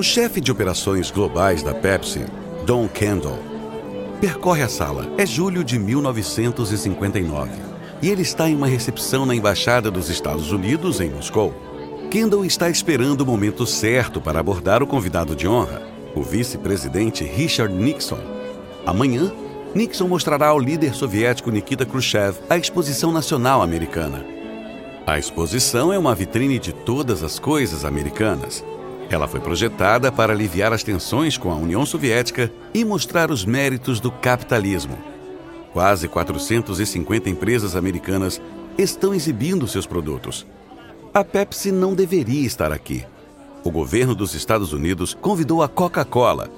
O chefe de operações globais da Pepsi, Don Kendall, percorre a sala. É julho de 1959 e ele está em uma recepção na Embaixada dos Estados Unidos, em Moscou. Kendall está esperando o momento certo para abordar o convidado de honra, o vice-presidente Richard Nixon. Amanhã, Nixon mostrará ao líder soviético Nikita Khrushchev a exposição nacional americana. A exposição é uma vitrine de todas as coisas americanas. Ela foi projetada para aliviar as tensões com a União Soviética e mostrar os méritos do capitalismo. Quase 450 empresas americanas estão exibindo seus produtos. A Pepsi não deveria estar aqui. O governo dos Estados Unidos convidou a Coca-Cola,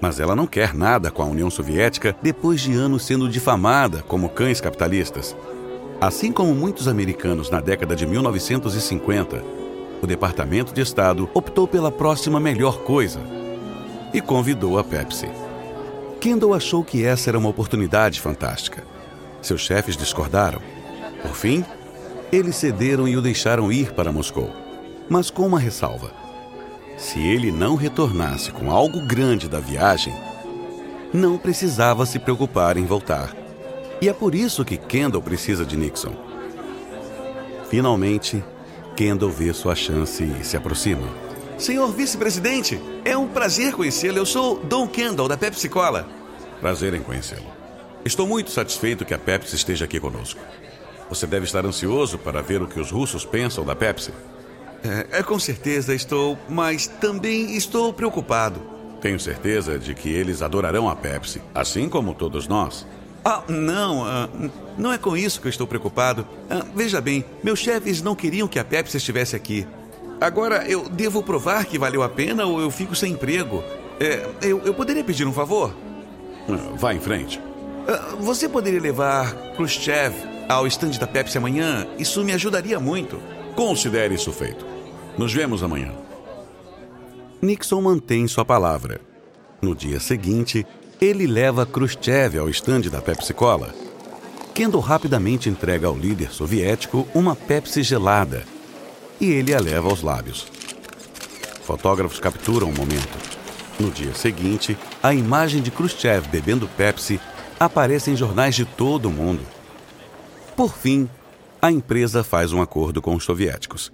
mas ela não quer nada com a União Soviética depois de anos sendo difamada como cães capitalistas. Assim como muitos americanos na década de 1950, o Departamento de Estado optou pela próxima melhor coisa e convidou a Pepsi. Kendall achou que essa era uma oportunidade fantástica. Seus chefes discordaram. Por fim, eles cederam e o deixaram ir para Moscou, mas com uma ressalva. Se ele não retornasse com algo grande da viagem, não precisava se preocupar em voltar. E é por isso que Kendall precisa de Nixon. Finalmente, Kendall vê sua chance e se aproxima. Senhor vice-presidente, é um prazer conhecê-lo. Eu sou Don Kendall, da Pepsi Cola. Prazer em conhecê-lo. Estou muito satisfeito que a Pepsi esteja aqui conosco. Você deve estar ansioso para ver o que os russos pensam da Pepsi. É, é, com certeza estou, mas também estou preocupado. Tenho certeza de que eles adorarão a Pepsi, assim como todos nós. Ah, não, ah, não é com isso que eu estou preocupado. Ah, veja bem, meus chefes não queriam que a Pepsi estivesse aqui. Agora, eu devo provar que valeu a pena ou eu fico sem emprego? É, eu, eu poderia pedir um favor? Ah, vá em frente. Ah, você poderia levar Khrushchev ao estande da Pepsi amanhã? Isso me ajudaria muito. Considere isso feito. Nos vemos amanhã. Nixon mantém sua palavra. No dia seguinte, ele leva Khrushchev ao estande da Pepsi Cola. Kendall rapidamente entrega ao líder soviético uma Pepsi gelada e ele a leva aos lábios. Fotógrafos capturam o momento. No dia seguinte, a imagem de Khrushchev bebendo Pepsi aparece em jornais de todo o mundo. Por fim, a empresa faz um acordo com os soviéticos.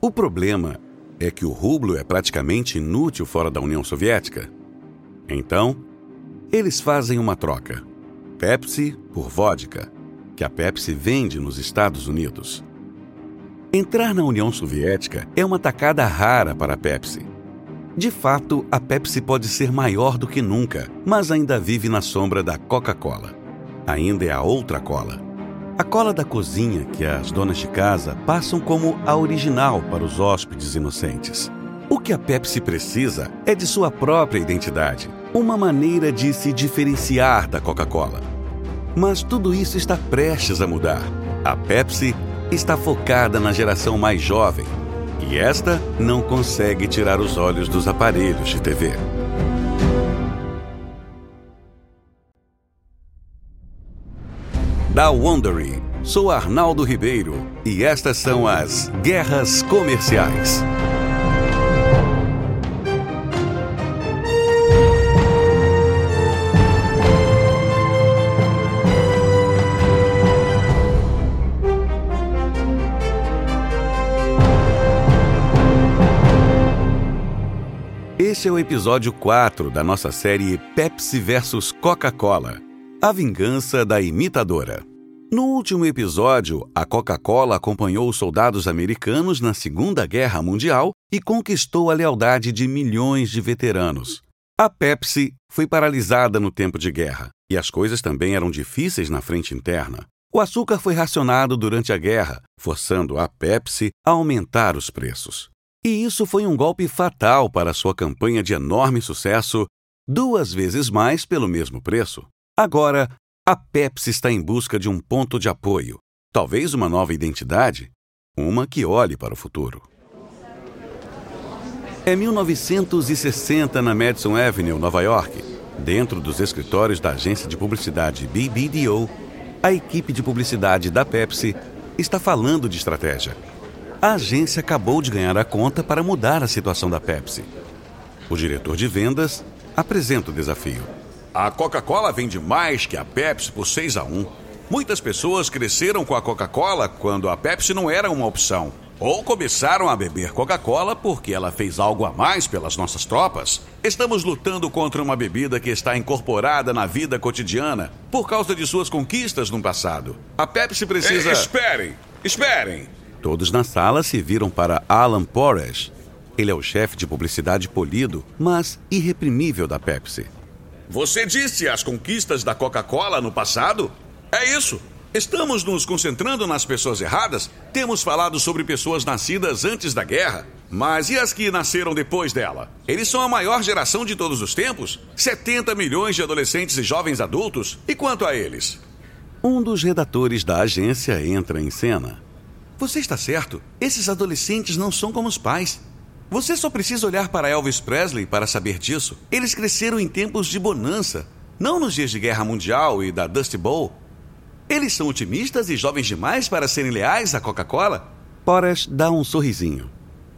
O problema é que o rublo é praticamente inútil fora da União Soviética. Então, eles fazem uma troca: Pepsi por vodka, que a Pepsi vende nos Estados Unidos. Entrar na União Soviética é uma tacada rara para a Pepsi. De fato, a Pepsi pode ser maior do que nunca, mas ainda vive na sombra da Coca-Cola. Ainda é a outra cola. A cola da cozinha que as donas de casa passam como a original para os hóspedes inocentes. O que a Pepsi precisa é de sua própria identidade, uma maneira de se diferenciar da Coca-Cola. Mas tudo isso está prestes a mudar. A Pepsi está focada na geração mais jovem, e esta não consegue tirar os olhos dos aparelhos de TV. Da Wondery, sou Arnaldo Ribeiro e estas são as Guerras Comerciais. Este é o episódio 4 da nossa série Pepsi vs Coca-Cola A Vingança da Imitadora. No último episódio, a Coca-Cola acompanhou os soldados americanos na Segunda Guerra Mundial e conquistou a lealdade de milhões de veteranos. A Pepsi foi paralisada no tempo de guerra e as coisas também eram difíceis na frente interna. O açúcar foi racionado durante a guerra, forçando a Pepsi a aumentar os preços. E isso foi um golpe fatal para sua campanha de enorme sucesso, duas vezes mais pelo mesmo preço. Agora, a Pepsi está em busca de um ponto de apoio, talvez uma nova identidade, uma que olhe para o futuro. É 1960 na Madison Avenue, Nova York. Dentro dos escritórios da agência de publicidade BBDO, a equipe de publicidade da Pepsi está falando de estratégia a agência acabou de ganhar a conta para mudar a situação da Pepsi. O diretor de vendas apresenta o desafio. A Coca-Cola vende mais que a Pepsi por 6 a 1. Muitas pessoas cresceram com a Coca-Cola quando a Pepsi não era uma opção. Ou começaram a beber Coca-Cola porque ela fez algo a mais pelas nossas tropas. Estamos lutando contra uma bebida que está incorporada na vida cotidiana por causa de suas conquistas no passado. A Pepsi precisa. Ei, esperem! Esperem! Todos na sala se viram para Alan Porras. Ele é o chefe de publicidade polido, mas irreprimível da Pepsi. Você disse as conquistas da Coca-Cola no passado? É isso. Estamos nos concentrando nas pessoas erradas? Temos falado sobre pessoas nascidas antes da guerra. Mas e as que nasceram depois dela? Eles são a maior geração de todos os tempos? 70 milhões de adolescentes e jovens adultos? E quanto a eles? Um dos redatores da agência entra em cena. Você está certo. Esses adolescentes não são como os pais. Você só precisa olhar para Elvis Presley para saber disso. Eles cresceram em tempos de bonança, não nos dias de guerra mundial e da Dust Bowl. Eles são otimistas e jovens demais para serem leais à Coca-Cola? Porras dá um sorrisinho.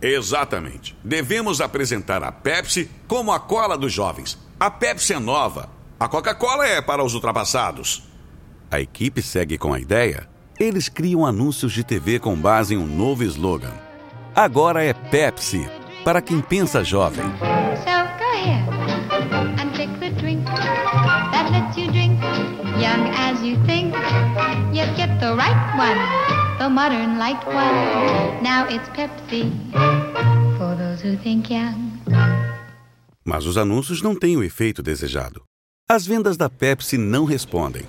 Exatamente. Devemos apresentar a Pepsi como a cola dos jovens. A Pepsi é nova. A Coca-Cola é para os ultrapassados. A equipe segue com a ideia. Eles criam anúncios de TV com base em um novo slogan. Agora é Pepsi, para quem pensa jovem. Mas os anúncios não têm o efeito desejado. As vendas da Pepsi não respondem.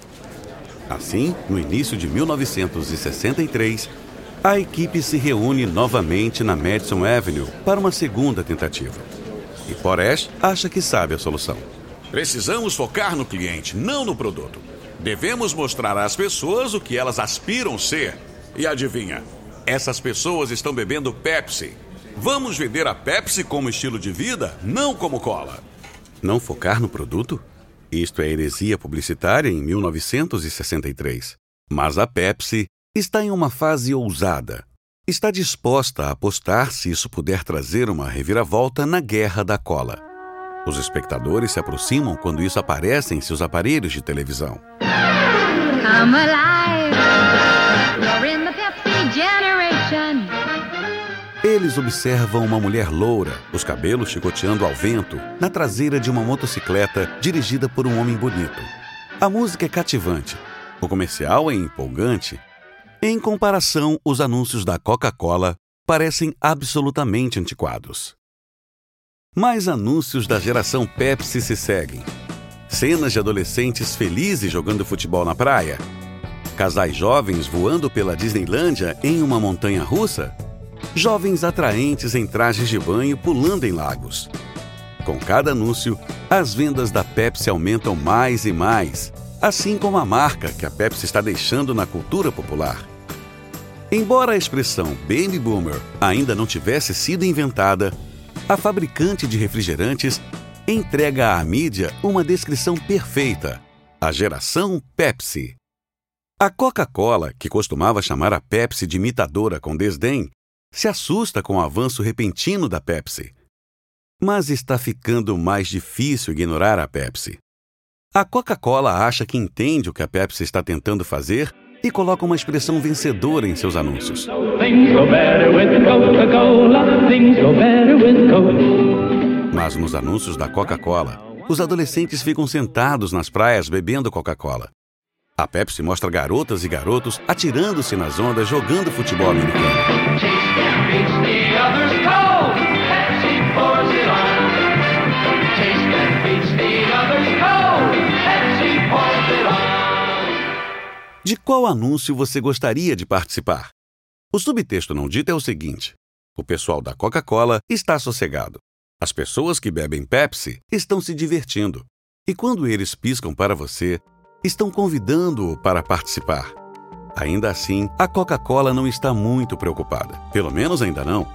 Assim, no início de 1963, a equipe se reúne novamente na Madison Avenue para uma segunda tentativa. E Poresh acha que sabe a solução. Precisamos focar no cliente, não no produto. Devemos mostrar às pessoas o que elas aspiram ser. E adivinha? Essas pessoas estão bebendo Pepsi. Vamos vender a Pepsi como estilo de vida, não como cola. Não focar no produto? Isto é heresia publicitária em 1963. Mas a Pepsi está em uma fase ousada. Está disposta a apostar se isso puder trazer uma reviravolta na guerra da cola. Os espectadores se aproximam quando isso aparece em seus aparelhos de televisão. Alive. Eles observam uma mulher loura, os cabelos chicoteando ao vento, na traseira de uma motocicleta dirigida por um homem bonito. A música é cativante, o comercial é empolgante. Em comparação, os anúncios da Coca-Cola parecem absolutamente antiquados. Mais anúncios da geração Pepsi se seguem. Cenas de adolescentes felizes jogando futebol na praia. Casais jovens voando pela Disneylândia em uma montanha russa. Jovens atraentes em trajes de banho pulando em lagos. Com cada anúncio, as vendas da Pepsi aumentam mais e mais, assim como a marca que a Pepsi está deixando na cultura popular. Embora a expressão Baby Boomer ainda não tivesse sido inventada, a fabricante de refrigerantes entrega à mídia uma descrição perfeita: a geração Pepsi. A Coca-Cola, que costumava chamar a Pepsi de imitadora com desdém, se assusta com o avanço repentino da Pepsi. Mas está ficando mais difícil ignorar a Pepsi. A Coca-Cola acha que entende o que a Pepsi está tentando fazer e coloca uma expressão vencedora em seus anúncios. Mas nos anúncios da Coca-Cola, os adolescentes ficam sentados nas praias bebendo Coca-Cola. A Pepsi mostra garotas e garotos atirando-se nas ondas jogando futebol americano. De qual anúncio você gostaria de participar? O subtexto não dito é o seguinte: o pessoal da Coca-Cola está sossegado. As pessoas que bebem Pepsi estão se divertindo. E quando eles piscam para você, estão convidando-o para participar. Ainda assim, a Coca-Cola não está muito preocupada. Pelo menos ainda não.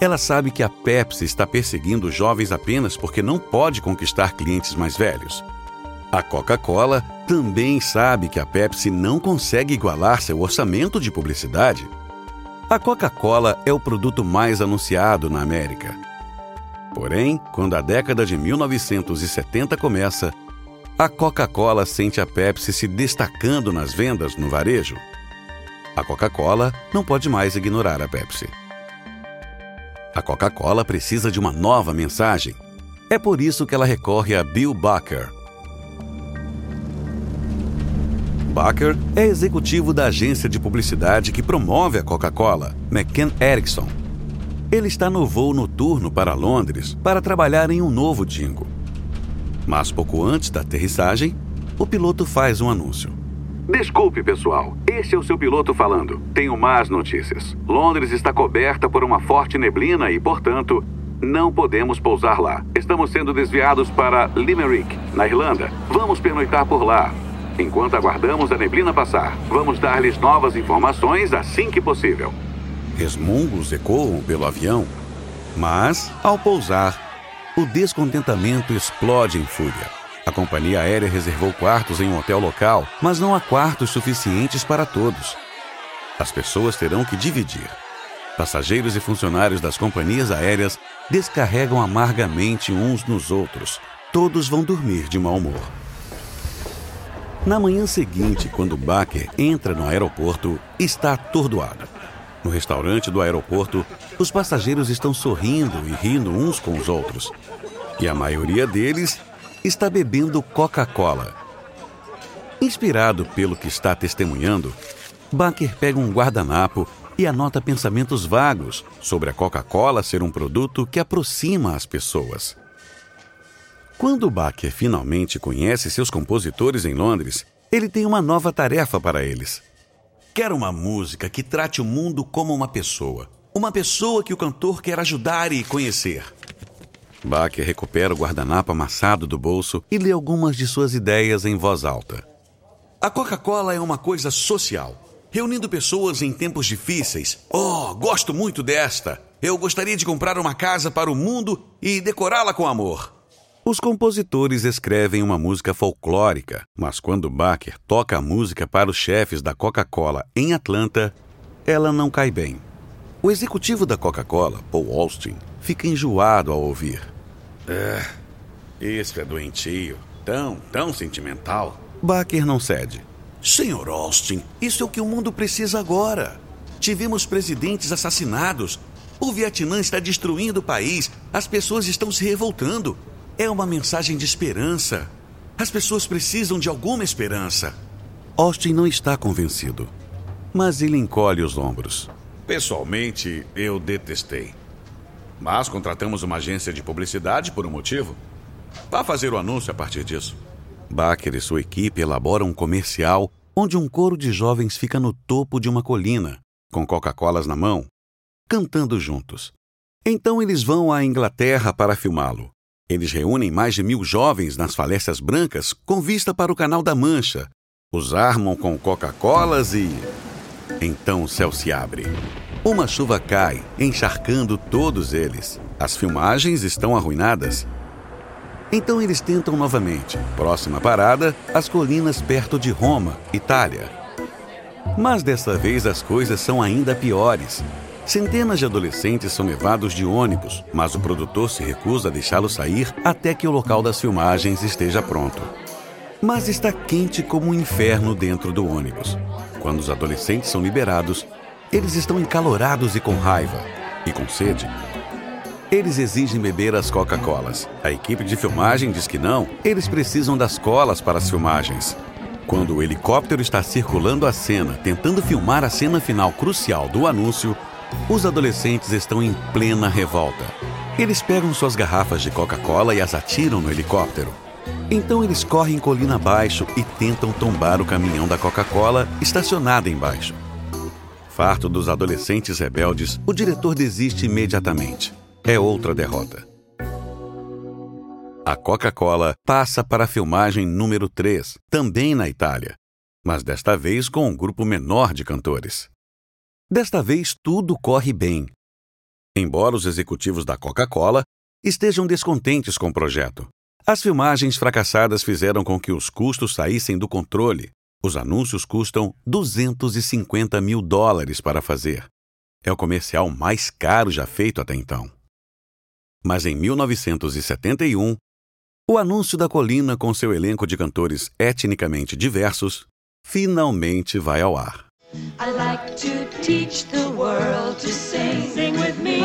Ela sabe que a Pepsi está perseguindo jovens apenas porque não pode conquistar clientes mais velhos. A Coca-Cola também sabe que a Pepsi não consegue igualar seu orçamento de publicidade. A Coca-Cola é o produto mais anunciado na América. Porém, quando a década de 1970 começa, a Coca-Cola sente a Pepsi se destacando nas vendas no varejo. A Coca-Cola não pode mais ignorar a Pepsi. A Coca-Cola precisa de uma nova mensagem. É por isso que ela recorre a Bill Baker. Baker é executivo da agência de publicidade que promove a Coca-Cola, McCann Erickson. Ele está no voo noturno para Londres para trabalhar em um novo jingle. Mas pouco antes da aterrissagem, o piloto faz um anúncio. Desculpe, pessoal. Este é o seu piloto falando. Tenho más notícias. Londres está coberta por uma forte neblina e, portanto, não podemos pousar lá. Estamos sendo desviados para Limerick, na Irlanda. Vamos pernoitar por lá. Enquanto aguardamos a neblina passar, vamos dar-lhes novas informações assim que possível. Resmungos ecoam pelo avião, mas, ao pousar, o descontentamento explode em fúria. A companhia aérea reservou quartos em um hotel local, mas não há quartos suficientes para todos. As pessoas terão que dividir. Passageiros e funcionários das companhias aéreas descarregam amargamente uns nos outros. Todos vão dormir de mau humor. Na manhã seguinte, quando Baker entra no aeroporto, está atordoado. No restaurante do aeroporto, os passageiros estão sorrindo e rindo uns com os outros. E a maioria deles está bebendo Coca-Cola. Inspirado pelo que está testemunhando, Baker pega um guardanapo e anota pensamentos vagos sobre a Coca-Cola ser um produto que aproxima as pessoas. Quando Baker finalmente conhece seus compositores em Londres, ele tem uma nova tarefa para eles. Quero uma música que trate o mundo como uma pessoa. Uma pessoa que o cantor quer ajudar e conhecer. Baker recupera o guardanapo amassado do bolso e lê algumas de suas ideias em voz alta. A Coca-Cola é uma coisa social, reunindo pessoas em tempos difíceis. Oh, gosto muito desta! Eu gostaria de comprar uma casa para o mundo e decorá-la com amor. Os compositores escrevem uma música folclórica, mas quando Baker toca a música para os chefes da Coca-Cola em Atlanta, ela não cai bem. O executivo da Coca-Cola, Paul Austin, fica enjoado ao ouvir. É, isso é doentio, tão, tão sentimental. Baker não cede. Senhor Austin, isso é o que o mundo precisa agora. Tivemos presidentes assassinados. O Vietnã está destruindo o país. As pessoas estão se revoltando. É uma mensagem de esperança. As pessoas precisam de alguma esperança. Austin não está convencido, mas ele encolhe os ombros. Pessoalmente, eu detestei. Mas contratamos uma agência de publicidade por um motivo. Vá fazer o anúncio a partir disso. Baker e sua equipe elaboram um comercial onde um coro de jovens fica no topo de uma colina, com Coca-Colas na mão, cantando juntos. Então eles vão à Inglaterra para filmá-lo. Eles reúnem mais de mil jovens nas falécias brancas com vista para o Canal da Mancha. Os armam com Coca-Colas e. Então o céu se abre. Uma chuva cai, encharcando todos eles. As filmagens estão arruinadas. Então eles tentam novamente. Próxima parada, as colinas perto de Roma, Itália. Mas dessa vez as coisas são ainda piores. Centenas de adolescentes são levados de ônibus, mas o produtor se recusa a deixá-los sair até que o local das filmagens esteja pronto. Mas está quente como um inferno dentro do ônibus. Quando os adolescentes são liberados, eles estão encalorados e com raiva, e com sede. Eles exigem beber as Coca-Colas. A equipe de filmagem diz que não, eles precisam das colas para as filmagens. Quando o helicóptero está circulando a cena, tentando filmar a cena final crucial do anúncio, os adolescentes estão em plena revolta. Eles pegam suas garrafas de Coca-Cola e as atiram no helicóptero. Então eles correm colina abaixo e tentam tombar o caminhão da Coca-Cola estacionado embaixo. Farto dos adolescentes rebeldes, o diretor desiste imediatamente. É outra derrota. A Coca-Cola passa para a filmagem número 3, também na Itália, mas desta vez com um grupo menor de cantores. Desta vez tudo corre bem. Embora os executivos da Coca-Cola estejam descontentes com o projeto, as filmagens fracassadas fizeram com que os custos saíssem do controle. Os anúncios custam 250 mil dólares para fazer. É o comercial mais caro já feito até então. Mas em 1971, o anúncio da colina com seu elenco de cantores etnicamente diversos finalmente vai ao ar. Like to teach the world to sing. Sing with me.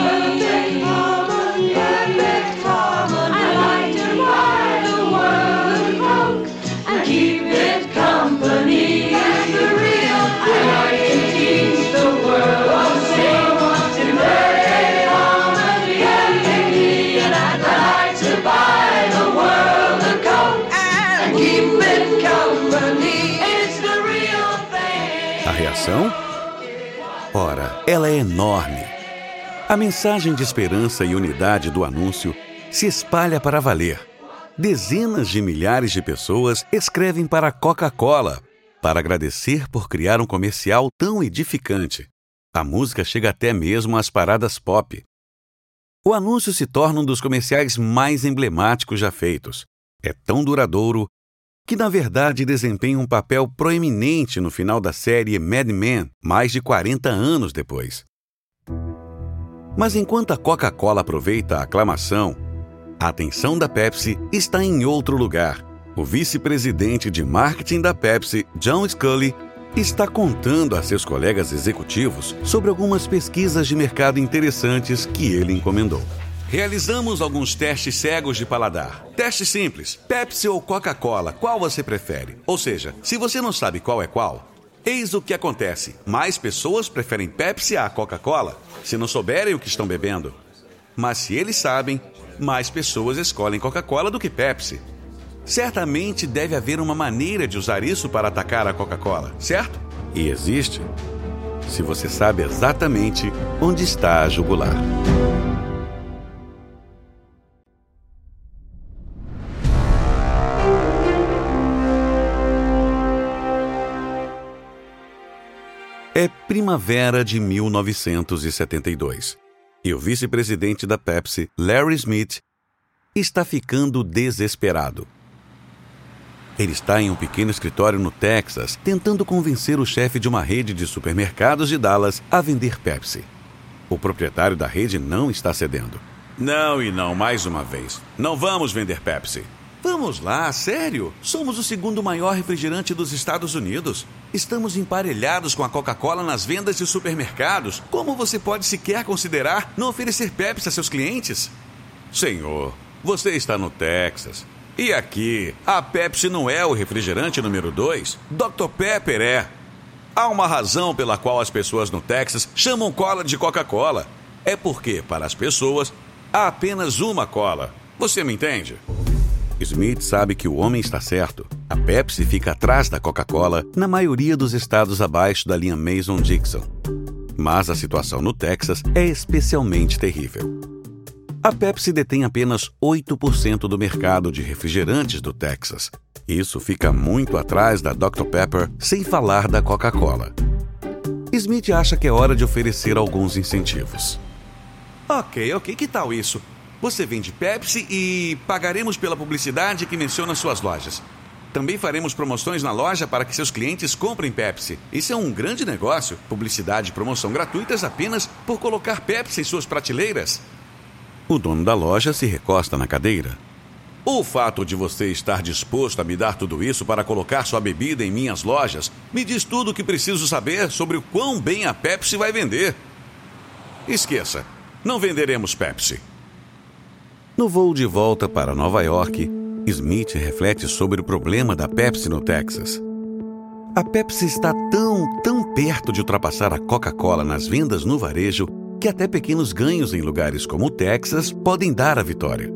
Enorme. A mensagem de esperança e unidade do anúncio se espalha para valer. Dezenas de milhares de pessoas escrevem para a Coca-Cola para agradecer por criar um comercial tão edificante. A música chega até mesmo às paradas pop. O anúncio se torna um dos comerciais mais emblemáticos já feitos. É tão duradouro que na verdade desempenha um papel proeminente no final da série Mad Men, mais de 40 anos depois. Mas enquanto a Coca-Cola aproveita a aclamação, a atenção da Pepsi está em outro lugar. O vice-presidente de marketing da Pepsi, John Scully, está contando a seus colegas executivos sobre algumas pesquisas de mercado interessantes que ele encomendou. Realizamos alguns testes cegos de paladar. Teste simples: Pepsi ou Coca-Cola, qual você prefere? Ou seja, se você não sabe qual é qual, eis o que acontece: mais pessoas preferem Pepsi à Coca-Cola se não souberem o que estão bebendo. Mas se eles sabem, mais pessoas escolhem Coca-Cola do que Pepsi. Certamente deve haver uma maneira de usar isso para atacar a Coca-Cola, certo? E existe. Se você sabe exatamente onde está a jugular. É primavera de 1972 e o vice-presidente da Pepsi, Larry Smith, está ficando desesperado. Ele está em um pequeno escritório no Texas, tentando convencer o chefe de uma rede de supermercados de Dallas a vender Pepsi. O proprietário da rede não está cedendo. Não e não, mais uma vez. Não vamos vender Pepsi. Vamos lá, sério? Somos o segundo maior refrigerante dos Estados Unidos. Estamos emparelhados com a Coca-Cola nas vendas de supermercados. Como você pode sequer considerar não oferecer Pepsi a seus clientes? Senhor, você está no Texas. E aqui, a Pepsi não é o refrigerante número 2. Dr. Pepper é. Há uma razão pela qual as pessoas no Texas chamam cola de Coca-Cola. É porque, para as pessoas, há apenas uma cola. Você me entende? Smith sabe que o homem está certo. A Pepsi fica atrás da Coca-Cola na maioria dos estados abaixo da linha Mason-Dixon. Mas a situação no Texas é especialmente terrível. A Pepsi detém apenas 8% do mercado de refrigerantes do Texas. Isso fica muito atrás da Dr. Pepper, sem falar da Coca-Cola. Smith acha que é hora de oferecer alguns incentivos. Ok, ok, que tal isso? Você vende Pepsi e pagaremos pela publicidade que menciona suas lojas. Também faremos promoções na loja para que seus clientes comprem Pepsi. Isso é um grande negócio. Publicidade e promoção gratuitas apenas por colocar Pepsi em suas prateleiras. O dono da loja se recosta na cadeira. O fato de você estar disposto a me dar tudo isso para colocar sua bebida em minhas lojas me diz tudo o que preciso saber sobre o quão bem a Pepsi vai vender. Esqueça, não venderemos Pepsi. No voo de volta para Nova York, Smith reflete sobre o problema da Pepsi no Texas. A Pepsi está tão, tão perto de ultrapassar a Coca-Cola nas vendas no varejo que até pequenos ganhos em lugares como o Texas podem dar a vitória.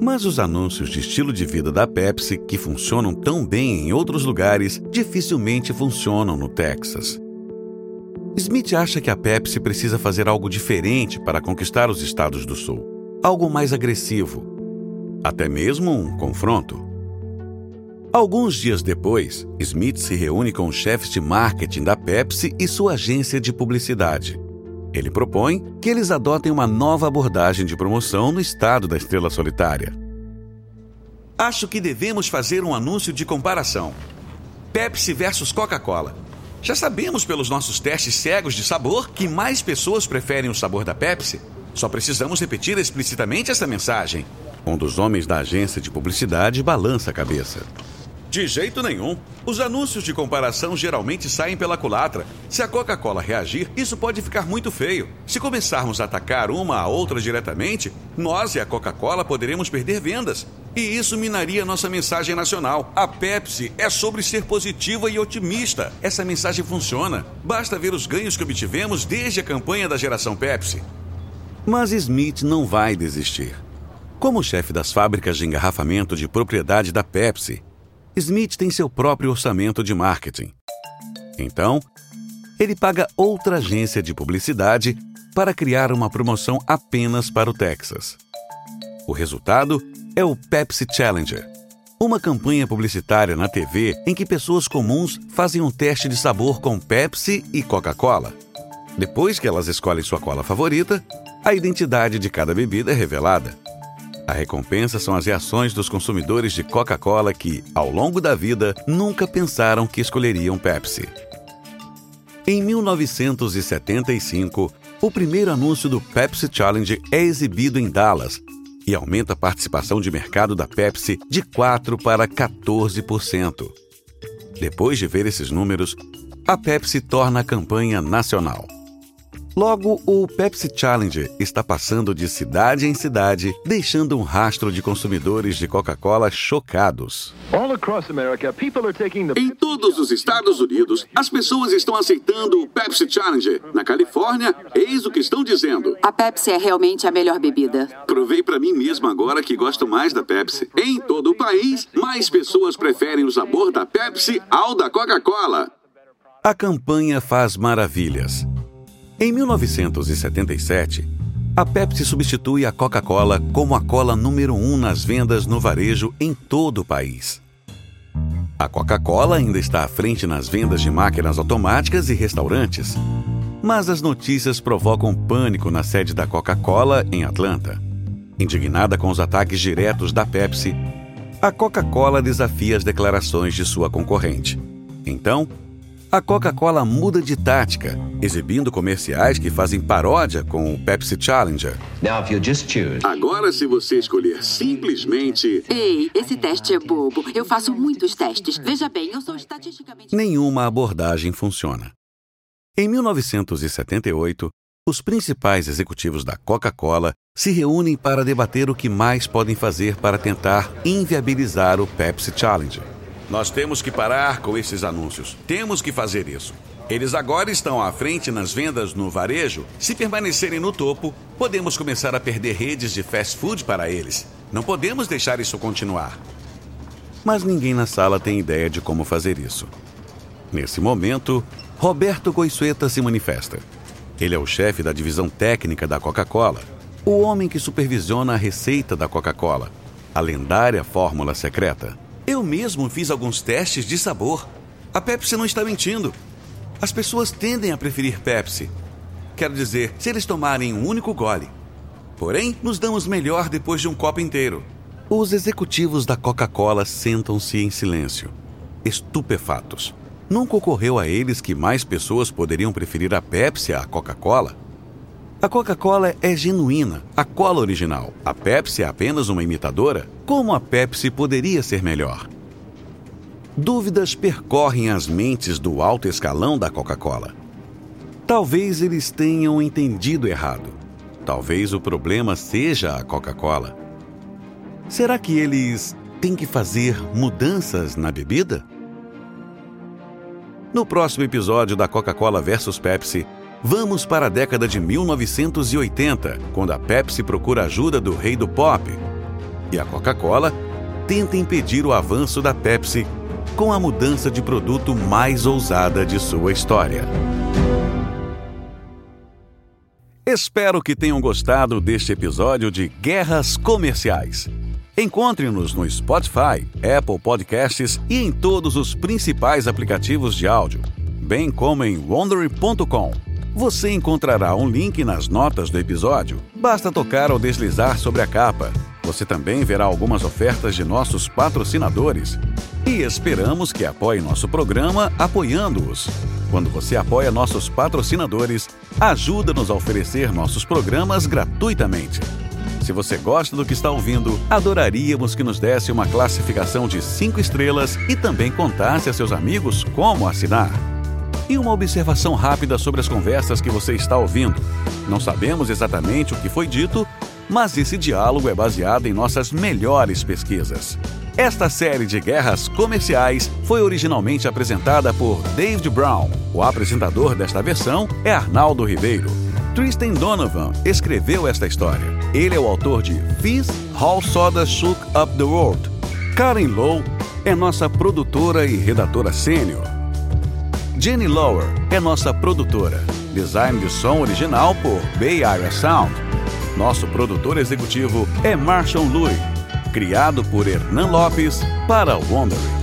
Mas os anúncios de estilo de vida da Pepsi, que funcionam tão bem em outros lugares, dificilmente funcionam no Texas. Smith acha que a Pepsi precisa fazer algo diferente para conquistar os estados do Sul algo mais agressivo, até mesmo um confronto. Alguns dias depois, Smith se reúne com os chefes de marketing da Pepsi e sua agência de publicidade. Ele propõe que eles adotem uma nova abordagem de promoção no estado da estrela solitária. Acho que devemos fazer um anúncio de comparação. Pepsi versus Coca-Cola. Já sabemos pelos nossos testes cegos de sabor que mais pessoas preferem o sabor da Pepsi Só precisamos repetir explicitamente essa mensagem. Um dos homens da agência de publicidade balança a cabeça. De jeito nenhum. Os anúncios de comparação geralmente saem pela culatra. Se a Coca-Cola reagir, isso pode ficar muito feio. Se começarmos a atacar uma a outra diretamente, nós e a Coca-Cola poderemos perder vendas. E isso minaria nossa mensagem nacional. A Pepsi é sobre ser positiva e otimista. Essa mensagem funciona. Basta ver os ganhos que obtivemos desde a campanha da geração Pepsi. Mas Smith não vai desistir. Como chefe das fábricas de engarrafamento de propriedade da Pepsi, Smith tem seu próprio orçamento de marketing. Então, ele paga outra agência de publicidade para criar uma promoção apenas para o Texas. O resultado é o Pepsi Challenger, uma campanha publicitária na TV em que pessoas comuns fazem um teste de sabor com Pepsi e Coca-Cola. Depois que elas escolhem sua cola favorita, a identidade de cada bebida é revelada. A recompensa são as reações dos consumidores de Coca-Cola que, ao longo da vida, nunca pensaram que escolheriam Pepsi. Em 1975, o primeiro anúncio do Pepsi Challenge é exibido em Dallas e aumenta a participação de mercado da Pepsi de 4 para 14%. Depois de ver esses números, a Pepsi torna a campanha nacional. Logo, o Pepsi Challenge está passando de cidade em cidade, deixando um rastro de consumidores de Coca-Cola chocados. Em todos os Estados Unidos, as pessoas estão aceitando o Pepsi Challenge. Na Califórnia, eis o que estão dizendo. A Pepsi é realmente a melhor bebida. Provei para mim mesmo agora que gosto mais da Pepsi. Em todo o país, mais pessoas preferem o sabor da Pepsi ao da Coca-Cola. A campanha faz maravilhas. Em 1977, a Pepsi substitui a Coca-Cola como a cola número um nas vendas no varejo em todo o país. A Coca-Cola ainda está à frente nas vendas de máquinas automáticas e restaurantes. Mas as notícias provocam pânico na sede da Coca-Cola, em Atlanta. Indignada com os ataques diretos da Pepsi, a Coca-Cola desafia as declarações de sua concorrente. Então, a Coca-Cola muda de tática, exibindo comerciais que fazem paródia com o Pepsi Challenger. Agora, se você escolher simplesmente. Ei, esse teste é bobo. Eu faço muitos testes. Veja bem, eu sou estatisticamente. Nenhuma abordagem funciona. Em 1978, os principais executivos da Coca-Cola se reúnem para debater o que mais podem fazer para tentar inviabilizar o Pepsi Challenger. Nós temos que parar com esses anúncios. Temos que fazer isso. Eles agora estão à frente nas vendas no varejo. Se permanecerem no topo, podemos começar a perder redes de fast food para eles. Não podemos deixar isso continuar. Mas ninguém na sala tem ideia de como fazer isso. Nesse momento, Roberto Goiçueta se manifesta. Ele é o chefe da divisão técnica da Coca-Cola, o homem que supervisiona a receita da Coca-Cola, a lendária fórmula secreta. Eu mesmo fiz alguns testes de sabor. A Pepsi não está mentindo. As pessoas tendem a preferir Pepsi. Quero dizer, se eles tomarem um único gole. Porém, nos damos melhor depois de um copo inteiro. Os executivos da Coca-Cola sentam-se em silêncio, estupefatos. Nunca ocorreu a eles que mais pessoas poderiam preferir a Pepsi à Coca-Cola? A Coca-Cola é genuína, a cola original. A Pepsi é apenas uma imitadora? Como a Pepsi poderia ser melhor? Dúvidas percorrem as mentes do alto escalão da Coca-Cola. Talvez eles tenham entendido errado. Talvez o problema seja a Coca-Cola. Será que eles têm que fazer mudanças na bebida? No próximo episódio da Coca-Cola versus Pepsi, Vamos para a década de 1980, quando a Pepsi procura ajuda do rei do pop. E a Coca-Cola tenta impedir o avanço da Pepsi com a mudança de produto mais ousada de sua história. Espero que tenham gostado deste episódio de Guerras Comerciais. Encontre-nos no Spotify, Apple Podcasts e em todos os principais aplicativos de áudio, bem como em wondery.com. Você encontrará um link nas notas do episódio. Basta tocar ou deslizar sobre a capa. Você também verá algumas ofertas de nossos patrocinadores. E esperamos que apoie nosso programa apoiando-os. Quando você apoia nossos patrocinadores, ajuda-nos a oferecer nossos programas gratuitamente. Se você gosta do que está ouvindo, adoraríamos que nos desse uma classificação de 5 estrelas e também contasse a seus amigos como assinar. E uma observação rápida sobre as conversas que você está ouvindo. Não sabemos exatamente o que foi dito, mas esse diálogo é baseado em nossas melhores pesquisas. Esta série de guerras comerciais foi originalmente apresentada por David Brown. O apresentador desta versão é Arnaldo Ribeiro. Tristan Donovan escreveu esta história. Ele é o autor de This How Soda Shook Up the World. Karen Lowe é nossa produtora e redatora sênior. Jenny Lower é nossa produtora. Design de som original por Bay Area Sound. Nosso produtor executivo é Marshall Louis criado por Hernan Lopes para Wondering.